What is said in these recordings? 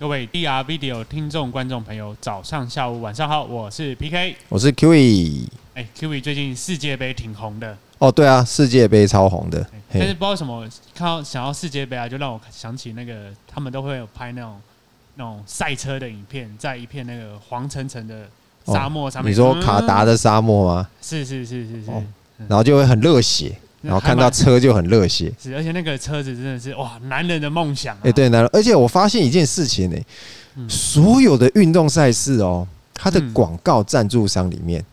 各位 DR Video 听众、观众朋友，早上、下午、晚上好，我是 PK，我是 Kiwi。哎，Kiwi 最近世界杯挺红的哦，对啊，世界杯超红的。但是不知道为什么看到想要世界杯啊，就让我想起那个他们都会有拍那种那种赛车的影片，在一片那个黄澄澄的沙漠上面。哦、你说卡达的沙漠吗？是是是是是、哦，然后就会很热血。然后看到车就很热血，是，而且那个车子真的是哇，男人的梦想、啊。哎，对，男人。而且我发现一件事情呢、欸嗯，所有的运动赛事哦，它的广告赞助商里面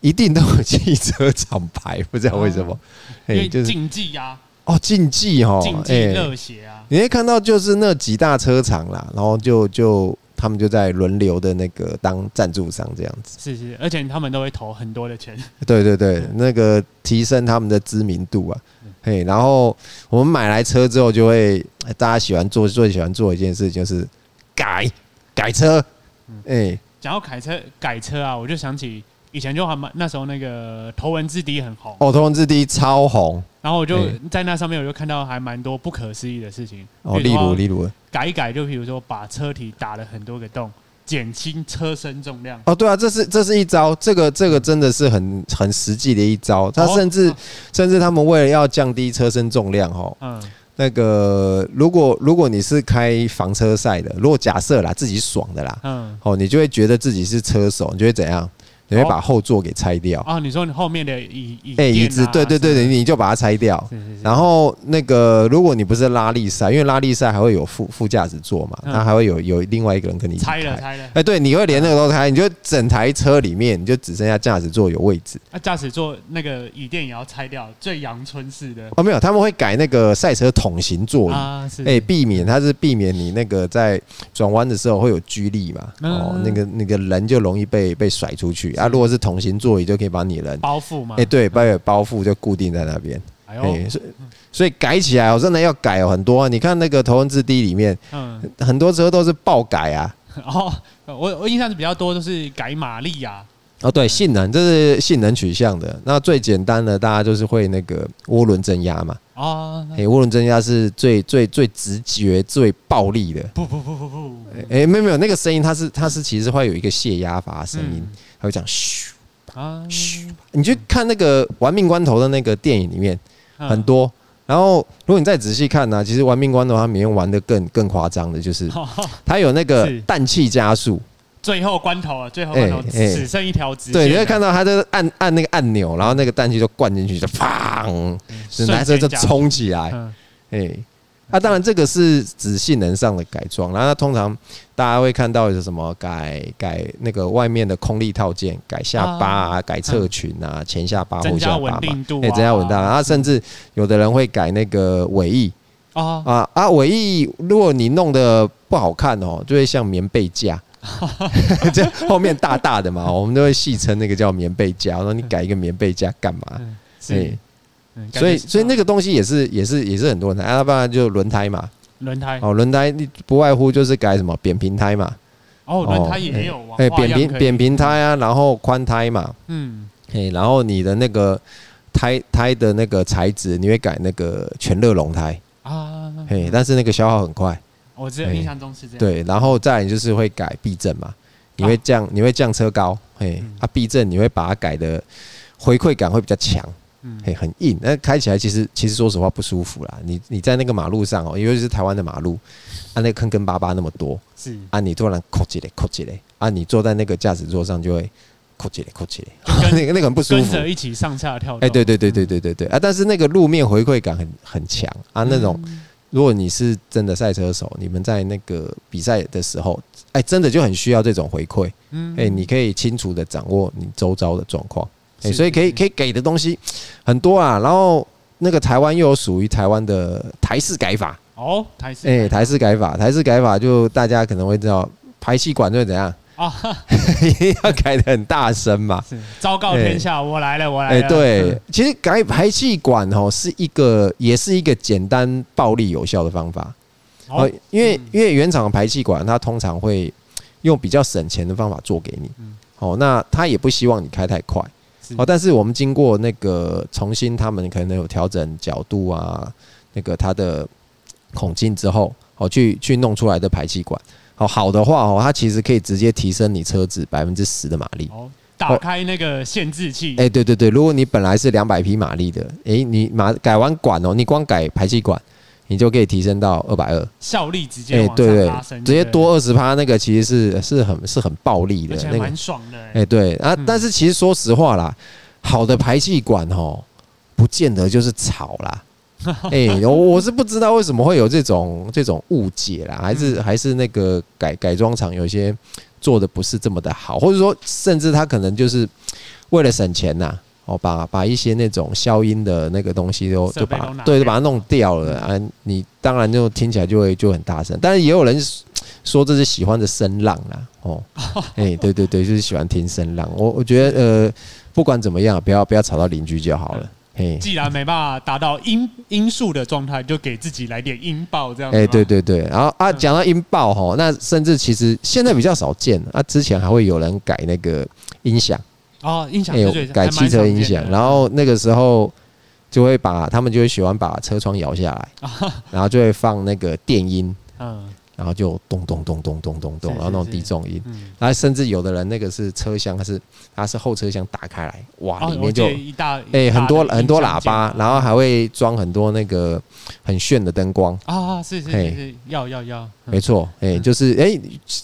一定都有汽车厂牌，不知道为什么。因为竞技呀。哦，竞技哦，竞技热血啊！你会看到就是那几大车厂啦，然后就就。他们就在轮流的那个当赞助商这样子，是是，而且他们都会投很多的钱。对对对，那个提升他们的知名度啊，嘿，然后我们买来车之后，就会大家喜欢做最喜欢做一件事就是改改车。哎，讲到改车改车啊，我就想起以前就还蛮那时候那个头文字 D 很红哦，头文字 D 超红。然后我就在那上面，我就看到还蛮多不可思议的事情。哦，例如，例如改一改，就比如说把车体打了很多个洞，减轻车身重量。哦，对啊，这是这是一招，这个这个真的是很很实际的一招。他甚至甚至他们为了要降低车身重量，哦，嗯，那个如果如果你是开房车赛的，如果假设啦自己爽的啦，嗯，哦，你就会觉得自己是车手，你就会怎样？你会把后座给拆掉啊？你说你后面的椅椅哎椅子，对对对对，你就把它拆掉。然后那个，如果你不是拉力赛，因为拉力赛还会有副副驾驶座嘛，那还会有有另外一个人跟你拆了拆了。哎，对，你会连那个都拆，你就整台车里面你就只剩下驾驶座有位置。那驾驶座那个椅垫也要拆掉，最阳春式的哦，没有，他们会改那个赛车桶型座椅啊，哎，避免它是避免你那个在转弯的时候会有拘力嘛，哦，那个那个人就容易被被甩出去。啊，如果是同型座椅，就可以把你人包覆吗。哎，对，把有包覆就固定在那边。哎呦，所以所以改起来，我真的要改哦，很多。你看那个头文字 D 里面，嗯，很多车都是爆改啊。哦，我我印象是比较多就是改马力啊。哦，对，性能这是性能取向的。那最简单的，大家就是会那个涡轮增压嘛。哦，哎，涡轮增压是最最最直觉、最暴力的。不不不不不。哎，没有没有，那个声音它是它是其实会有一个泄压阀声音。它会讲嘘啊嘘，你去看那个《玩命关头》的那个电影里面很多，然后如果你再仔细看呢、啊，其实《玩命关头》它里面玩的更更夸张的，就是它有那个氮气加速，最后关头啊，最后关头只剩一条直线，对，你会看到它就按按那个按钮，然后那个氮气就灌进去，就砰，男生就冲起来，哎。那、啊、当然，这个是指性能上的改装。然后，通常大家会看到有什么改改那个外面的空力套件，改下巴啊，改侧裙啊，前下巴后下巴嘛，哎，增加稳定。然后，甚至有的人会改那个尾翼啊啊啊！尾翼如果你弄得不好看哦，就会像棉被架，这后面大大的嘛，我们都会戏称那个叫棉被夹。我说你改一个棉被夹干嘛？哎。所以，所以那个东西也是，也是，也是很多人，要不然就轮胎嘛。轮胎哦，轮胎你不外乎就是改什么扁平胎嘛。哦，轮胎也有啊。哎，扁平扁平胎啊，然后宽胎嘛。嗯。哎，然后你的那个胎胎的那个材质，你会改那个全热熔胎啊。嘿，但是那个消耗很快。我只有印象中是这样。对，然后再来就是会改避震嘛，你会降，你会降车高。嘿，啊，避震你会把它改的回馈感会比较强。嗯，嘿，很硬，那开起来其实其实说实话不舒服啦。你你在那个马路上哦，尤其是台湾的马路，啊，那个坑坑巴巴那么多，是啊，你突然扣起来扣起来，啊，你坐在那个驾驶座上就会扣起来扣起来，那个那个很不舒服。跟着一起上下跳。哎，对对对对对对对啊！但是那个路面回馈感很很强啊。那种如果你是真的赛车手，你们在那个比赛的时候，哎，真的就很需要这种回馈。嗯，哎，你可以清楚的掌握你周遭的状况。欸、所以可以可以给的东西很多啊，然后那个台湾又有属于台湾的台式改法哦，台式哎，台式改法，台式改法就大家可能会知道，排气管会怎样啊，一 定要改的很大声嘛，是昭告天下，我来了，我来了。哎，对，其实改排气管哦，是一个也是一个简单、暴力、有效的方法。哦，因为因为原厂的排气管，它通常会用比较省钱的方法做给你，哦，那他也不希望你开太快。哦，但是我们经过那个重新，他们可能有调整角度啊，那个它的孔径之后，哦，去去弄出来的排气管，哦，好的话哦，它其实可以直接提升你车子百分之十的马力。哦，打开那个限制器。哎，对对对，如果你本来是两百匹马力的，哎，你马改完管哦，你光改排气管，你就可以提升到二百二，效率直接往上拉升，直接多二十趴，那个其实是是很是很暴力的，那个蛮爽的。哎，对啊，但是其实说实话啦，好的排气管哦，不见得就是吵啦。哎、欸，我我是不知道为什么会有这种这种误解啦，还是还是那个改改装厂有些做的不是这么的好，或者说甚至他可能就是为了省钱呐，哦，把把一些那种消音的那个东西都就把对，就把它弄掉了啊，你当然就听起来就会就很大声，但是也有人说这是喜欢的声浪啦，哦，哎、欸，对对对，就是喜欢听声浪，我我觉得呃，不管怎么样，不要不要吵到邻居就好了。既然没办法达到音音速的状态，就给自己来点音爆这样。哎，对对对，然后啊，讲到音爆哈，那甚至其实现在比较少见啊，之前还会有人改那个音响。哦，音响改汽车音响，然后那个时候就会把他们就会喜欢把车窗摇下来，然后就会放那个电音，嗯。然后就咚咚咚咚咚咚咚，然后那种低重音，然后甚至有的人那个是车厢，它是它是后车厢打开来，哇，里面就一大哎很多很多喇叭，然后还会装很多那个很炫的灯光。啊，是是是，要要要，没错，哎，就是哎，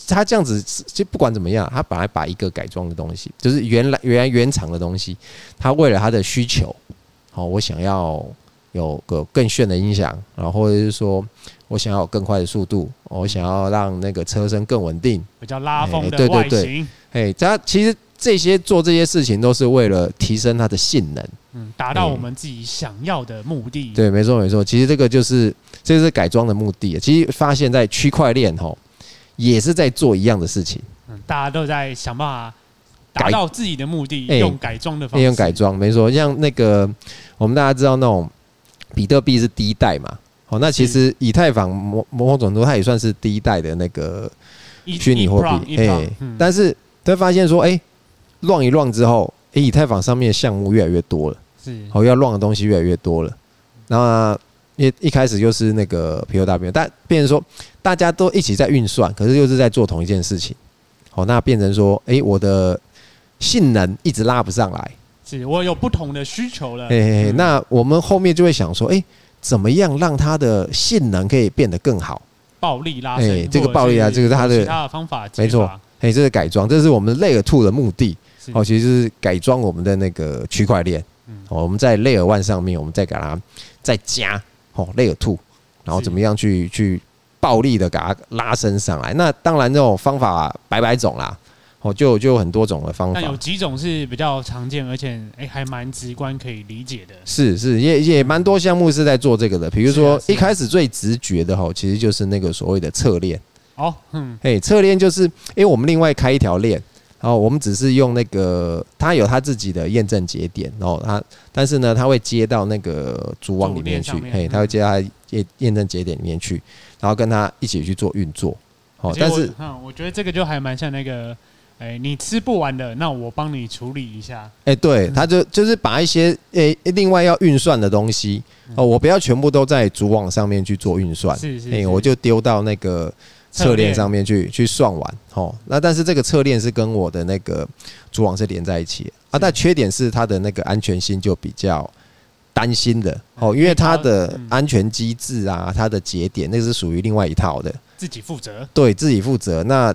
他这样子就不管怎么样，他本来把一个改装的东西，就是原来原来原厂的东西，他为了他的需求，好，我想要有个更炫的音响，然后或者是说。我想要有更快的速度，我想要让那个车身更稳定，比较拉风的外形。哎，它其实这些做这些事情都是为了提升它的性能，嗯，达到我们自己想要的目的。对，没错没错。其实这个就是这是改装的目的。其实发现，在区块链吼也是在做一样的事情。嗯，大家都在想办法达到自己的目的，用改装的方式。用改装，没错。像那个我们大家知道那种比特币是第一代嘛。哦，那其实以太坊某某种程度，它也算是第一代的那个虚拟货币，哎，但是他发现说，哎，run 一 run 之后，哎，以太坊上面的项目越来越多了，是，哦，要 run 的东西越来越多了，那一一开始就是那个 POW，但变成说大家都一起在运算，可是又是在做同一件事情，好，那变成说，哎，我的性能一直拉不上来，是我有不同的需求了，哎，那我们后面就会想说，哎。怎么样让它的性能可以变得更好？暴力拉升，哎，这个暴力啊，这个是它的其他的方法，没错，哎，这是改装，这是我们 Layer Two 的目的。哦，其实是改装我们的那个区块链。哦，我们在 Layer One 上面，我们再给它再加哦 Layer Two，然后怎么样去去暴力的给它拉伸上来？那当然，这种方法百百种啦。哦，就就有很多种的方法，有几种是比较常见，而且哎，还蛮直观可以理解的。是是，也也蛮多项目是在做这个的。比如说一开始最直觉的哈，其实就是那个所谓的侧链。哦，嗯，哎，侧链就是因为我们另外开一条链，然后我们只是用那个它有它自己的验证节点，然后它但是呢，它会接到那个主网里面去，嘿，它会接到验验证节点里面去，然后跟它一起去做运作。哦，但是嗯，我觉得这个就还蛮像那个。哎、欸，你吃不完的，那我帮你处理一下。哎、欸，对，他就就是把一些哎、欸、另外要运算的东西哦，我不要全部都在主网上面去做运算，是是，是，哎，我就丢到那个侧链。上面去去算完。哦，那但是这个侧链是跟我的那个主网是连在一起啊，但缺点是它的那个安全性就比较担心的哦，因为它的安全机制啊，它的节点那是属于另外一套的，自己负责，对自己负责。那。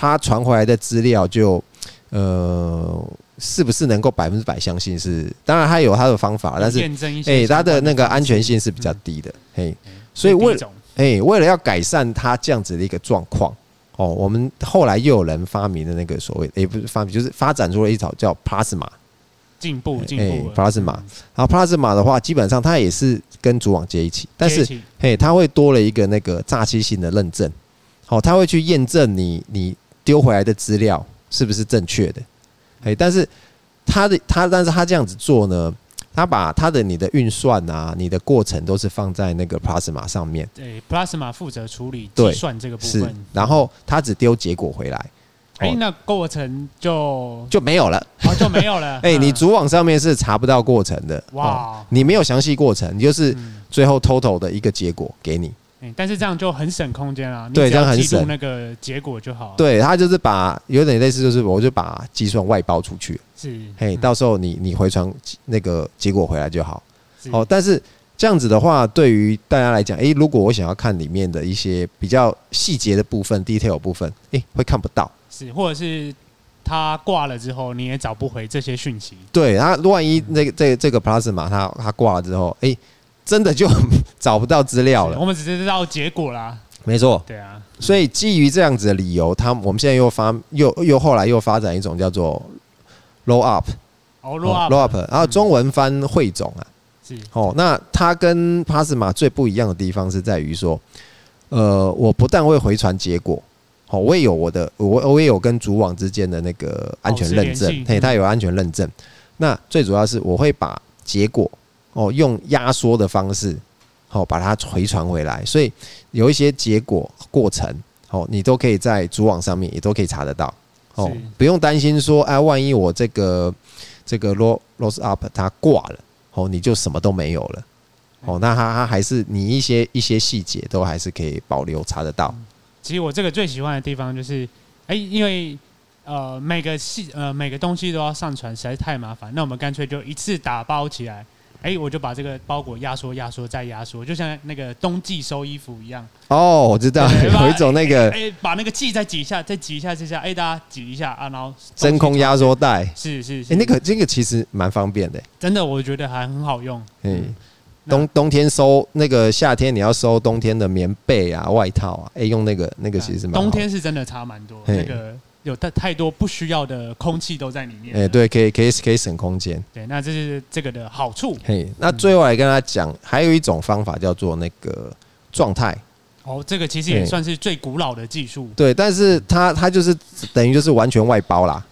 他传回来的资料就，呃，是不是能够百分之百相信是？当然，他有他的方法，但是，哎，他的那个安全性是比较低的，嘿，所以为，哎，为了要改善他这样子的一个状况，哦，我们后来又有人发明的那个所谓，也不是发明，就是发展出了一种叫 Plasma，进步进步，Plasma，然后 Plasma 的话，基本上它也是跟主网接一起，但是，嘿，它会多了一个那个诈欺性的认证，好，它会去验证你你。丢回来的资料是不是正确的？哎，但是他的他，但是他这样子做呢，他把他的你的运算啊，你的过程都是放在那个 Plasma 上面。对，Plasma 负责处理计算这个部分，然后他只丢结果回来。哎，那过程就就没有了，就没有了。哎，你主网上面是查不到过程的。哇，你没有详细过程，你就是最后 total 的一个结果给你。嗯，但是这样就很省空间啊。对，这样很省那个结果就好。对，他就是把有点类似，就是我就把计算外包出去。是，嘿，到时候你你回传那个结果回来就好。哦，但是这样子的话，对于大家来讲，诶，如果我想要看里面的一些比较细节的部分，detail 部分，诶，会看不到。是，或者是他挂了之后，你也找不回这些讯息。对，他万一那个这这个 Plasma 他他挂了之后，诶，真的就 找不到资料了。我们只是知道结果啦。没错。对啊。所以基于这样子的理由，他我们现在又发又又后来又发展一种叫做 roll up。哦，roll up。然后中文翻汇总啊。是。哦，那它跟 Plasma 最不一样的地方是在于说，呃，我不但会回传结果。哦，我也有我的，我我也有跟主网之间的那个安全认证，嘿，它有安全认证。那最主要是我会把结果哦用压缩的方式，好把它回传回来，所以有一些结果过程，哦，你都可以在主网上面也都可以查得到，哦，不用担心说，哎，万一我这个这个 loss loss up 它挂了，哦，你就什么都没有了，哦，那它它还是你一些一些细节都还是可以保留查得到。其实我这个最喜欢的地方就是，哎，因为呃每个细呃每个东西都要上传，实在是太麻烦。那我们干脆就一次打包起来，哎，我就把这个包裹压缩、压缩再压缩，就像那个冬季收衣服一样。哦，我知道，有一种那个，哎，把那个气再挤一下，再挤一下，这下，哎，大家挤一下啊，然后真空压缩袋，是是是，哎，那个这个其实蛮方便的，真的，我觉得还很好用，嗯。冬冬天收那个夏天你要收冬天的棉被啊外套啊，哎、欸、用那个那个其实蛮冬天是真的差蛮多，那个有太太多不需要的空气都在里面。哎、欸、对，可以可以可以省空间。对，那这是这个的好处。嘿，那最后来跟他讲，还有一种方法叫做那个状态。哦，这个其实也算是最古老的技术。对，但是它它就是等于就是完全外包啦。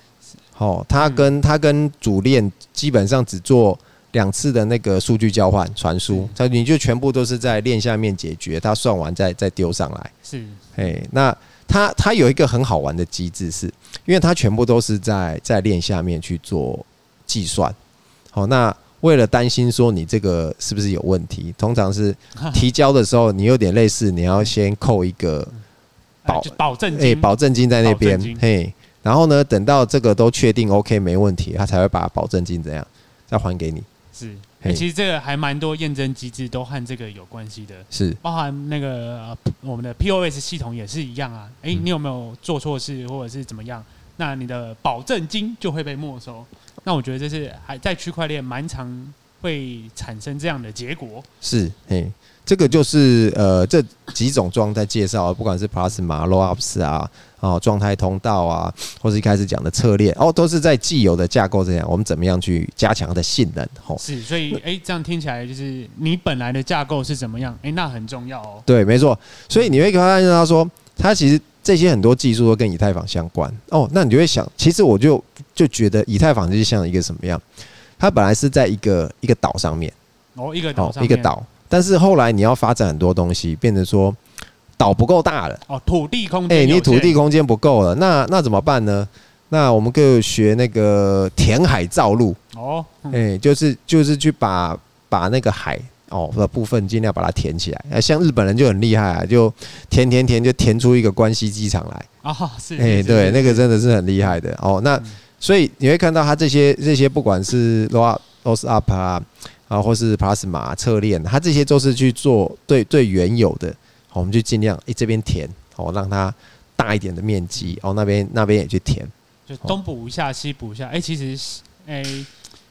哦，它跟它跟主链基本上只做。两次的那个数据交换传输，它你就全部都是在链下面解决，它算完再再丢上来。是，哎，那它它有一个很好玩的机制，是因为它全部都是在在链下面去做计算。好，那为了担心说你这个是不是有问题，通常是 提交的时候，你有点类似，你要先扣一个保保证金，哎，保证金在那边，嘿，然后呢，等到这个都确定 OK 没问题，他才会把保证金怎样再还给你。是、欸，其实这个还蛮多验证机制都和这个有关系的，是包含那个、呃、我们的 POS 系统也是一样啊。哎、欸，你有没有做错事或者是怎么样？那你的保证金就会被没收。那我觉得这是还在区块链蛮常会产生这样的结果。是，哎，这个就是呃这几种状态介绍，不管是 Plasma、Rollups 啊。哦，状态通道啊，或者一开始讲的策略，哦，都是在既有的架构这样，我们怎么样去加强它的性能？哦，是，所以，哎、欸，这样听起来就是你本来的架构是怎么样？哎、欸，那很重要哦。对，没错。所以你会发现他说，他其实这些很多技术都跟以太坊相关。哦，那你就会想，其实我就就觉得以太坊就是像一个什么样？它本来是在一个一个岛上面，哦，一个岛一个岛，但是后来你要发展很多东西，变成说。岛不够大了哦，土地空间，哎，你土地空间不够了，那那怎么办呢？那我们就学那个填海造陆哦，哎，就是就是去把把那个海哦的部分尽量把它填起来。哎像日本人就很厉害啊，就填填填就填出一个关西机场来啊，是，哎，对，那个真的是很厉害的哦。那所以你会看到它这些这些不管是 loss up 啊啊，或是 Plasma 侧链，它这些都是去做对对原有的。我们就尽量诶，这边填哦，让它大一点的面积哦，那边那边也去填，就东补一下，西补一下。哎，其实诶，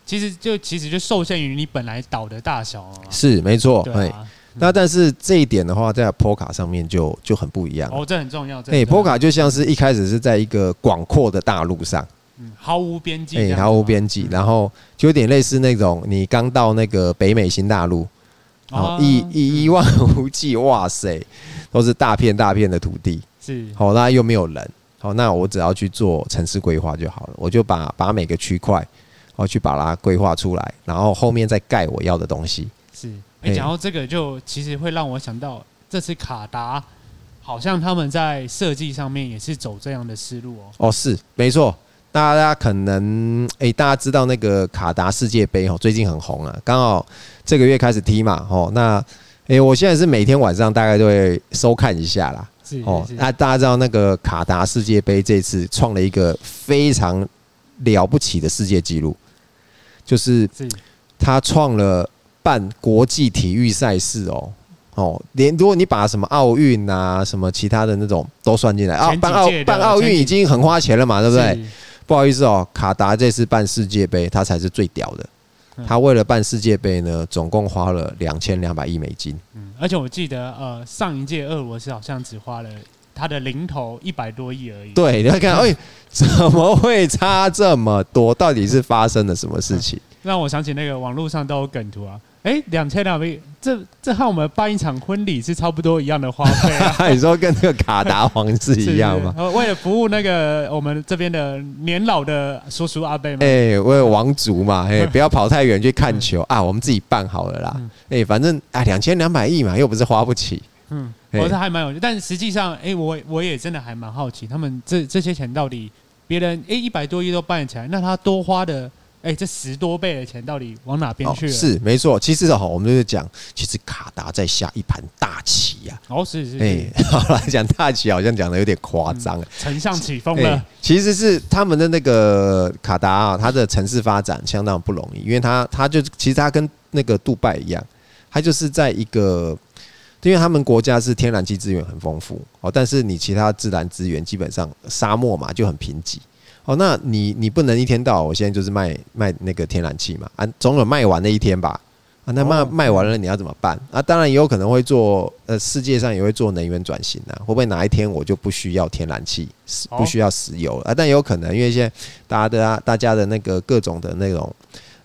其实就其实就受限于你本来岛的大小啊。是没错，对。那但是这一点的话，在波卡上面就就很不一样。哦，这很重要。哎，波卡就像是一开始是在一个广阔的大陆上，嗯，毫无边际，哎，毫无边际，然后就有点类似那种你刚到那个北美新大陆。哦，一一一望无际，哇塞，都是大片大片的土地，是好，那又没有人，好，那我只要去做城市规划就好了，我就把把每个区块，我去把它规划出来，然后后面再盖我要的东西。是，哎，讲到这个，就其实会让我想到，这次卡达好像他们在设计上面也是走这样的思路哦。哦，是，没错。大家可能哎、欸，大家知道那个卡达世界杯哦，最近很红啊。刚好这个月开始踢嘛，哦，那哎，我现在是每天晚上大概都会收看一下啦。哦，那大家知道那个卡达世界杯这次创了一个非常了不起的世界纪录，就是他创了办国际体育赛事哦哦，连如果你把什么奥运啊什么其他的那种都算进来啊，办奥办奥运已经很花钱了嘛，对不对？不好意思哦，卡达这次办世界杯，他才是最屌的。他为了办世界杯呢，总共花了两千两百亿美金。嗯，而且我记得，呃，上一届俄罗斯好像只花了他的零头一百多亿而已。对，你看，哎，怎么会差这么多？到底是发生了什么事情？让我想起那个网络上都有梗图啊。哎，两千两百亿，这这和我们办一场婚礼是差不多一样的花费啊。你说跟那个卡达皇室一样吗？呃，为了服务那个我们这边的年老的叔叔阿伯们。哎，为了王族嘛，哎，不要跑太远去看球啊，我们自己办好了啦。哎，反正啊，两千两百亿嘛，又不是花不起。嗯，我是还蛮有趣，但实际上，哎，我我也真的还蛮好奇，他们这这些钱到底别人哎一百多亿都办起来，那他多花的。哎、欸，这十多倍的钱到底往哪边去了？哦、是没错，其实哈，我们就是讲，其实卡达在下一盘大棋呀、啊。哦，是是，是。哎、欸，好来讲大棋，好像讲的有点夸张。丞、嗯、相起风了、欸。其实是他们的那个卡达啊，它的城市发展相当不容易，因为它它就其实它跟那个杜拜一样，它就是在一个，因为他们国家是天然气资源很丰富哦，但是你其他自然资源基本上沙漠嘛就很贫瘠。哦，那你你不能一天到晚，我现在就是卖卖那个天然气嘛，啊，总有卖完的一天吧，啊，那卖卖完了你要怎么办？啊，当然也有可能会做，呃，世界上也会做能源转型啊，会不会哪一天我就不需要天然气，不需要石油啊？但也有可能，因为现在大家的大家的那个各种的那种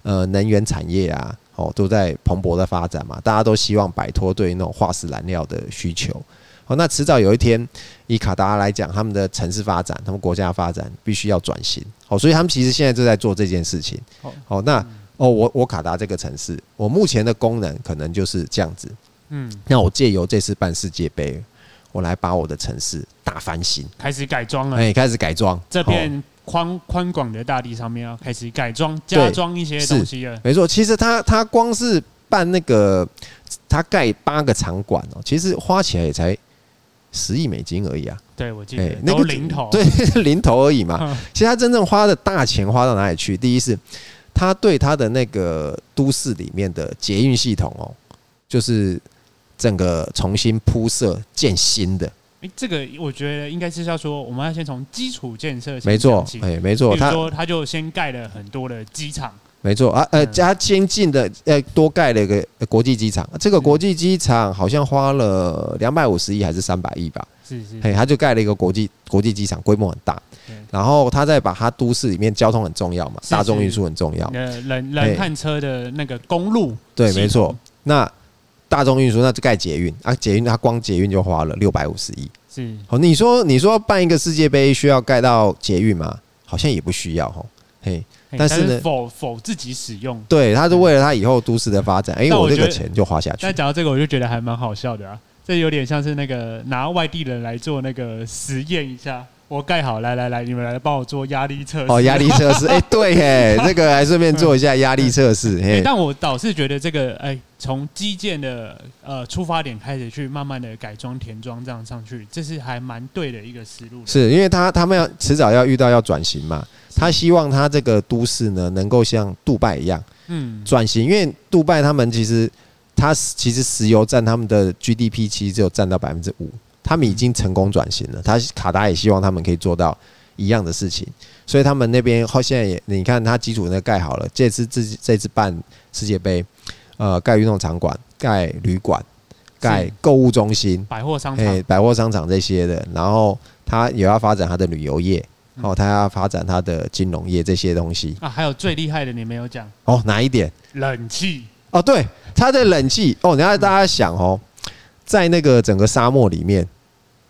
呃能源产业啊，哦，都在蓬勃的发展嘛，大家都希望摆脱对那种化石燃料的需求。哦，那迟早有一天，以卡达来讲，他们的城市发展，他们国家发展必须要转型。哦，所以他们其实现在就在做这件事情。哦，那哦，我我卡达这个城市，我目前的功能可能就是这样子。嗯，那我借由这次办世界杯，我来把我的城市大翻新，开始改装了。哎，开始改装这片宽宽广的大地上面，要开始改装、加装一些东西了。没错，其实他他光是办那个，他盖八个场馆哦，其实花起来也才。十亿美金而已啊！对，我记得那个零头，对，零头而已嘛。其实他真正花的大钱花到哪里去？第一是，他对他的那个都市里面的捷运系统哦，就是整个重新铺设建新的。诶，这个我觉得应该是要说，我们要先从基础建设。没错，哎，没错。他说，他就先盖了很多的机场。没错啊，呃，加先进的，呃，多盖了一个国际机场。这个国际机场好像花了两百五十亿还是三百亿吧？是是，嘿，他就盖了一个国际国际机场，规模很大。然后他再把他都市里面交通很重要嘛，大众运输很重要。呃，冷冷探车的那个公路。对，没错。那大众运输那就盖捷运啊，捷运他光捷运就花了六百五十亿。是。哦，你说你说办一个世界杯需要盖到捷运吗？好像也不需要哈。嘿。但是呢，否否自己使用，对，他是为了他以后都市的发展，哎，我这个钱就花下去。但讲到这个，我就觉得还蛮好笑的啊，这有点像是那个拿外地人来做那个实验一下。我盖好，来来来，你们来帮我做压力测试。哦，压力测试，哎，对，嘿，这个还顺便做一下压力测试。嘿，但我倒是觉得这个，哎，从基建的呃出发点开始去慢慢的改装填装这样上去，这是还蛮对的一个思路。是因为他他们要迟早要遇到要转型嘛。他希望他这个都市呢，能够像杜拜一样，嗯，转型。因为杜拜他们其实，他其实石油占他们的 GDP 其实只有占到百分之五，他们已经成功转型了。他卡达也希望他们可以做到一样的事情，所以他们那边后现在也，你看他基础那盖好了，这次自己这次办世界杯，呃，盖运动场馆、盖旅馆、盖购物中心、百货商场、百货商场这些的，然后他也要发展他的旅游业。哦，他要发展他的金融业这些东西啊，还有最厉害的你没有讲哦，哪一点？冷气哦，对，他的冷气哦，你要大家想哦，在那个整个沙漠里面，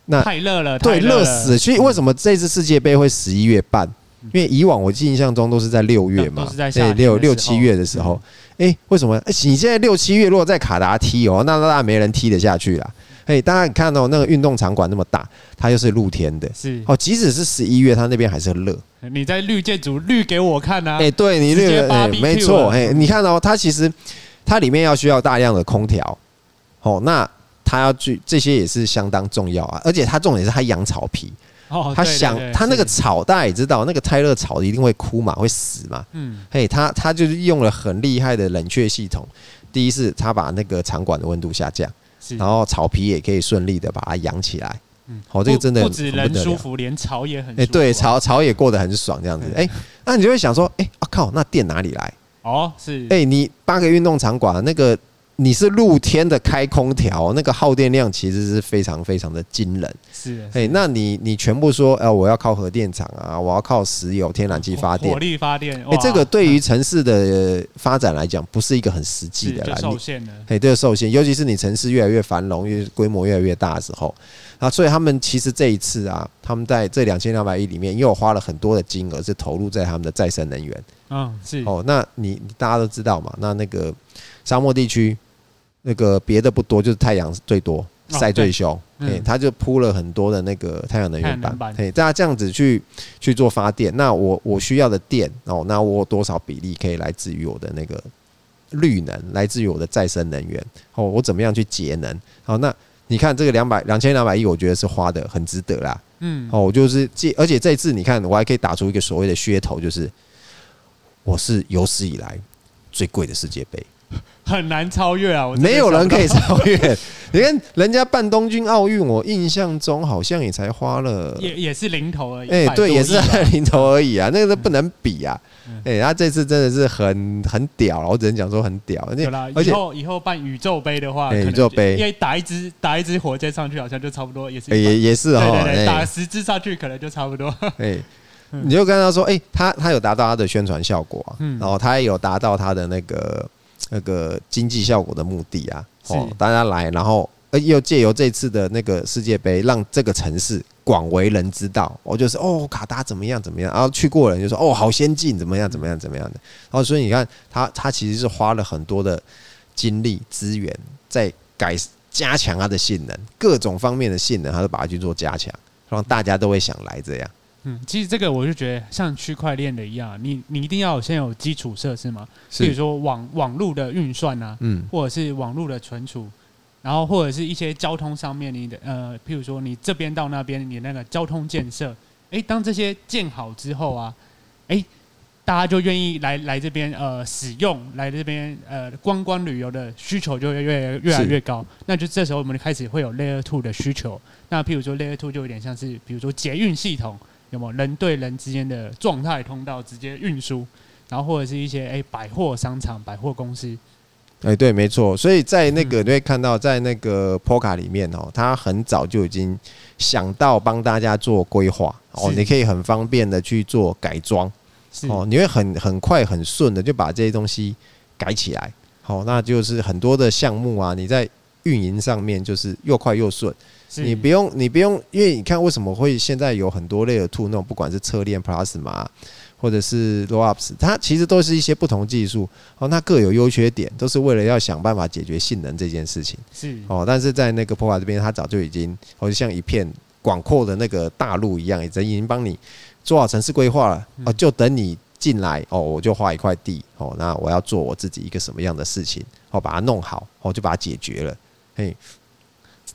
那太热了，对，热死。所以为什么这次世界杯会十一月办？因为以往我记印象中都是在六月嘛，对，六六七月的时候。哎，为什么？你现在六七月如果在卡达踢哦，那那那没人踢得下去了。嘿，大家看到那个运动场馆那么大，它又是露天的，是哦。即使是十一月，它那边还是热。你在绿建筑绿给我看啊！哎，对你绿，哎，没错，哎，你看哦，它其实它里面要需要大量的空调，哦，那它要去这些也是相当重要啊，而且它重点是它养草皮。哦，他想他那个草，大家也知道，那个泰勒草一定会枯嘛，会死嘛。嗯，嘿，他他就是用了很厉害的冷却系统。第一是他把那个场馆的温度下降，然后草皮也可以顺利的把它养起来。嗯，好，这个真的不止人舒服，连草也很。哎，对，草草也过得很爽，这样子。哎，那你就会想说，哎，我靠，那电哪里来？哦，是。哎，你八个运动场馆那个。你是露天的开空调，那个耗电量其实是非常非常的惊人。是，哎，那你你全部说，呃，我要靠核电厂啊，我要靠石油、天然气发电，火力发电，哎，这个对于城市的发展来讲，不是一个很实际的来，受限的。哎，这个受限，尤其是你城市越来越繁荣，越规模越来越大的时候，啊，所以他们其实这一次啊，他们在这两千两百亿里面，又花了很多的金额是投入在他们的再生能源。嗯，是。哦，那你大家都知道嘛，那那个沙漠地区。那个别的不多，就是太阳最多，晒最凶，哎，他就铺了很多的那个太阳能源板，嘿，大家这样子去去做发电，那我我需要的电哦，那我多少比例可以来自于我的那个绿能，来自于我的再生能源哦，我怎么样去节能？好，那你看这个两百两千两百亿，我觉得是花的很值得啦，嗯，哦，我就是借，而且这一次你看，我还可以打出一个所谓的噱头，就是我是有史以来最贵的世界杯。很难超越啊！没有人可以超越。你看人家办东京奥运，我印象中好像也才花了，也也是零头而已。哎，对，也是零头而已啊，那个都不能比啊。哎，他这次真的是很很屌，我只能讲说很屌。而且以后以后办宇宙杯的话，宇宙杯因为打一支打一支火箭上去，好像就差不多，也是也也是哦。打十支上去可能就差不多。哎，你就跟他说，哎，他他有达到他的宣传效果啊，然后他也有达到他的那个。那个经济效果的目的啊，哦，大家来，然后呃，又借由这次的那个世界杯，让这个城市广为人知道。我就是哦，卡达怎么样怎么样，然后去过的人就说哦，好先进，怎么样怎么样怎么样的。然后所以你看，他他其实是花了很多的精力资源在改加强它的性能，各种方面的性能，他都把它去做加强，让大家都会想来这样。嗯，其实这个我就觉得像区块链的一样，你你一定要先有基础设施嘛，比如说网网络的运算啊，嗯，或者是网络的存储，然后或者是一些交通上面你的呃，譬如说你这边到那边你那个交通建设，诶，当这些建好之后啊，诶，大家就愿意来来这边呃使用，来这边呃观光旅游的需求就会越越来越高，那就这时候我们开始会有 Layer Two 的需求，那譬如说 Layer Two 就有点像是比如说捷运系统。有没有人对人之间的状态通道直接运输，然后或者是一些诶百货商场、百货公司？哎，对，没错。所以在那个你会看到，在那个 Polka 里面哦，他很早就已经想到帮大家做规划哦，你可以很方便的去做改装哦，你会很很快很顺的就把这些东西改起来。好，那就是很多的项目啊，你在运营上面就是又快又顺。你不用，你不用，因为你看为什么会现在有很多 Layer 2那种，不管是侧链 Plasma 或者是 Rollups，它其实都是一些不同技术哦，那各有优缺点，都是为了要想办法解决性能这件事情。是哦，但是在那个 Polka 这边，它早就已经好像一片广阔的那个大陆一样，已经已经帮你做好城市规划了哦，就等你进来哦，我就画一块地哦，那我要做我自己一个什么样的事情哦，把它弄好哦，就把它解决了，嘿。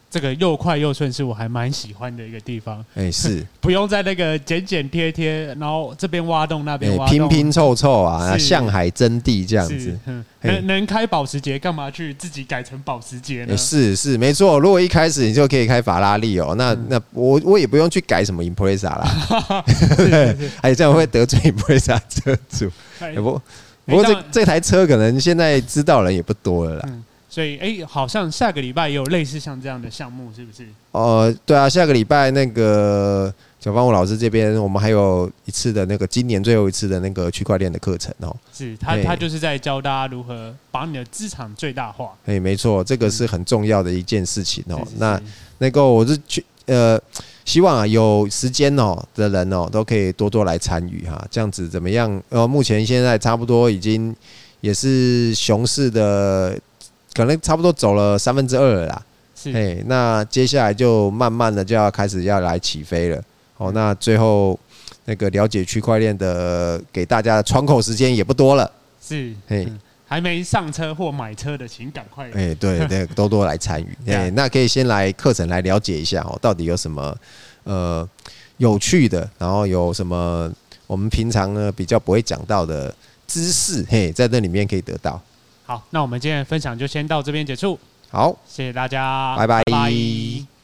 这个又快又顺是我还蛮喜欢的一个地方。哎，是不用在那个剪剪贴贴，然后这边挖洞那边挖洞，拼拼凑凑啊，向海征地这样子。能能开保时捷，干嘛去自己改成保时捷呢？是是没错。如果一开始你就可以开法拉利哦，那那我我也不用去改什么 Impreza 啦。哎，这样会得罪 Impreza 车主。不不过这这台车可能现在知道人也不多了啦。所以，哎，好像下个礼拜也有类似像这样的项目，是不是？呃，对啊，下个礼拜那个小方武老师这边，我们还有一次的那个今年最后一次的那个区块链的课程哦。是他，他就是在教大家如何把你的资产最大化。哎，没错，这个是很重要的一件事情哦。那那个我是去呃，希望啊有时间哦的人哦都可以多多来参与哈，这样子怎么样？呃，目前现在差不多已经也是熊市的。可能差不多走了三分之二了啦，是，哎，那接下来就慢慢的就要开始要来起飞了，哦，那最后那个了解区块链的给大家的窗口时间也不多了，是，嘿，还没上车或买车的，请赶快。哎，对 对，多多来参与。哎，那可以先来课程来了解一下哦，到底有什么呃有趣的，然后有什么我们平常呢比较不会讲到的知识，嘿，在这里面可以得到。好，那我们今天的分享就先到这边结束。好，谢谢大家，拜拜。拜拜。